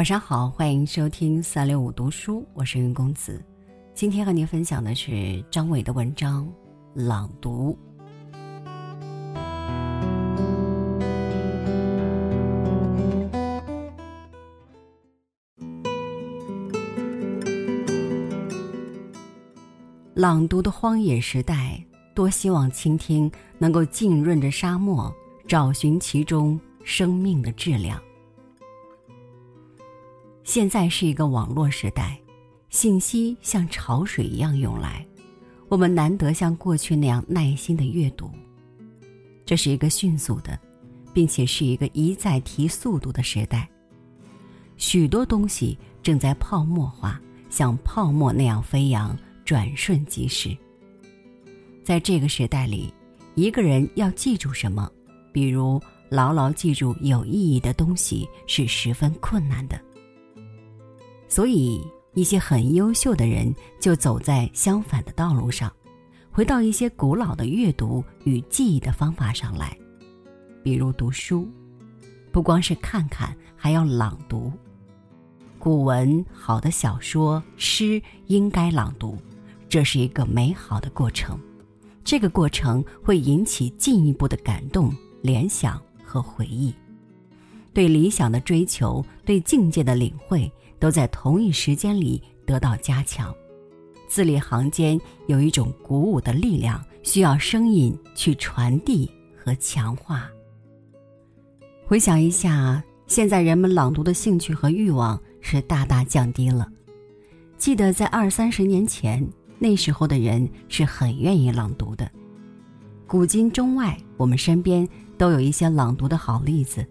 晚上好，欢迎收听三六五读书，我是云公子。今天和您分享的是张伟的文章《朗读》。朗读的荒野时代，多希望倾听能够浸润着沙漠，找寻其中生命的质量。现在是一个网络时代，信息像潮水一样涌来，我们难得像过去那样耐心的阅读。这是一个迅速的，并且是一个一再提速度的时代。许多东西正在泡沫化，像泡沫那样飞扬。转瞬即逝。在这个时代里，一个人要记住什么，比如牢牢记住有意义的东西，是十分困难的。所以，一些很优秀的人就走在相反的道路上，回到一些古老的阅读与记忆的方法上来，比如读书，不光是看看，还要朗读。古文、好的小说、诗应该朗读。这是一个美好的过程，这个过程会引起进一步的感动、联想和回忆，对理想的追求、对境界的领会，都在同一时间里得到加强。字里行间有一种鼓舞的力量，需要声音去传递和强化。回想一下，现在人们朗读的兴趣和欲望是大大降低了。记得在二三十年前。那时候的人是很愿意朗读的，古今中外，我们身边都有一些朗读的好例子。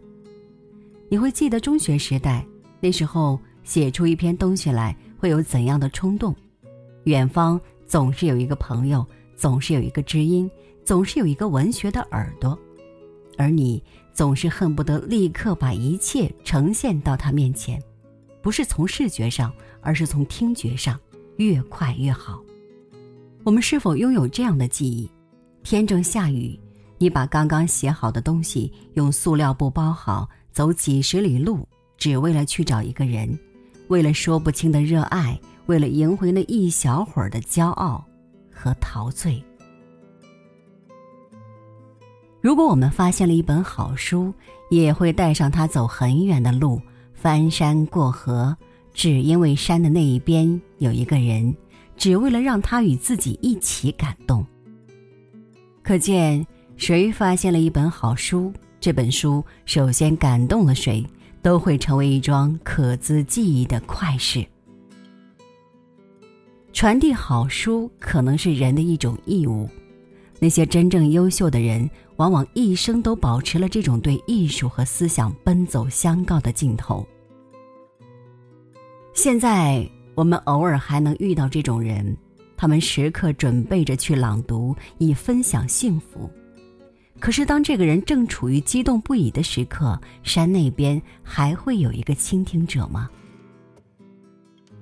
你会记得中学时代，那时候写出一篇东西来会有怎样的冲动？远方总是有一个朋友，总是有一个知音，总是有一个文学的耳朵，而你总是恨不得立刻把一切呈现到他面前，不是从视觉上，而是从听觉上，越快越好。我们是否拥有这样的记忆？天正下雨，你把刚刚写好的东西用塑料布包好，走几十里路，只为了去找一个人，为了说不清的热爱，为了赢回那一小会儿的骄傲和陶醉。如果我们发现了一本好书，也会带上它走很远的路，翻山过河，只因为山的那一边有一个人。只为了让他与自己一起感动。可见，谁发现了一本好书，这本书首先感动了谁，都会成为一桩可资记忆的快事。传递好书可能是人的一种义务。那些真正优秀的人，往往一生都保持了这种对艺术和思想奔走相告的劲头。现在。我们偶尔还能遇到这种人，他们时刻准备着去朗读，以分享幸福。可是，当这个人正处于激动不已的时刻，山那边还会有一个倾听者吗？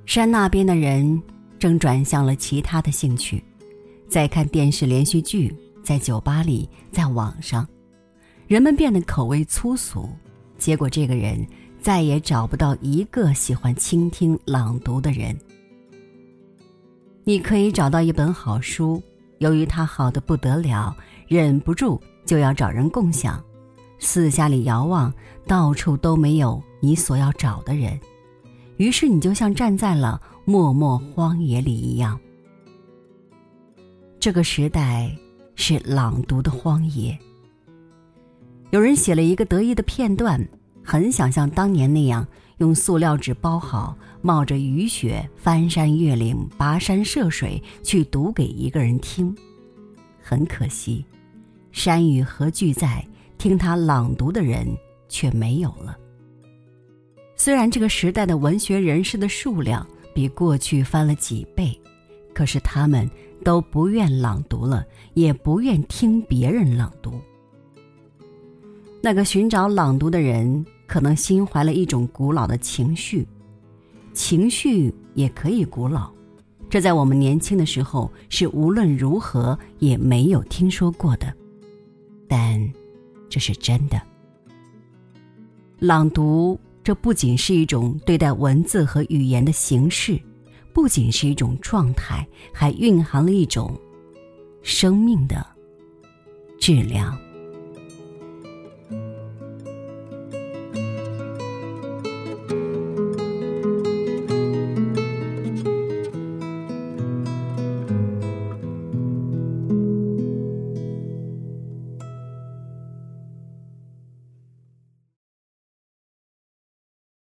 山那边的人正转向了其他的兴趣，在看电视连续剧，在酒吧里，在网上，人们变得口味粗俗，结果这个人。再也找不到一个喜欢倾听朗读的人。你可以找到一本好书，由于它好的不得了，忍不住就要找人共享。四下里遥望，到处都没有你所要找的人，于是你就像站在了默默荒野里一样。这个时代是朗读的荒野。有人写了一个得意的片段。很想像当年那样，用塑料纸包好，冒着雨雪翻山越岭、跋山涉水去读给一个人听。很可惜，山与何俱在，听他朗读的人却没有了。虽然这个时代的文学人士的数量比过去翻了几倍，可是他们都不愿朗读了，也不愿听别人朗读。那个寻找朗读的人。可能心怀了一种古老的情绪，情绪也可以古老，这在我们年轻的时候是无论如何也没有听说过的，但这是真的。朗读这不仅是一种对待文字和语言的形式，不仅是一种状态，还蕴含了一种生命的质量。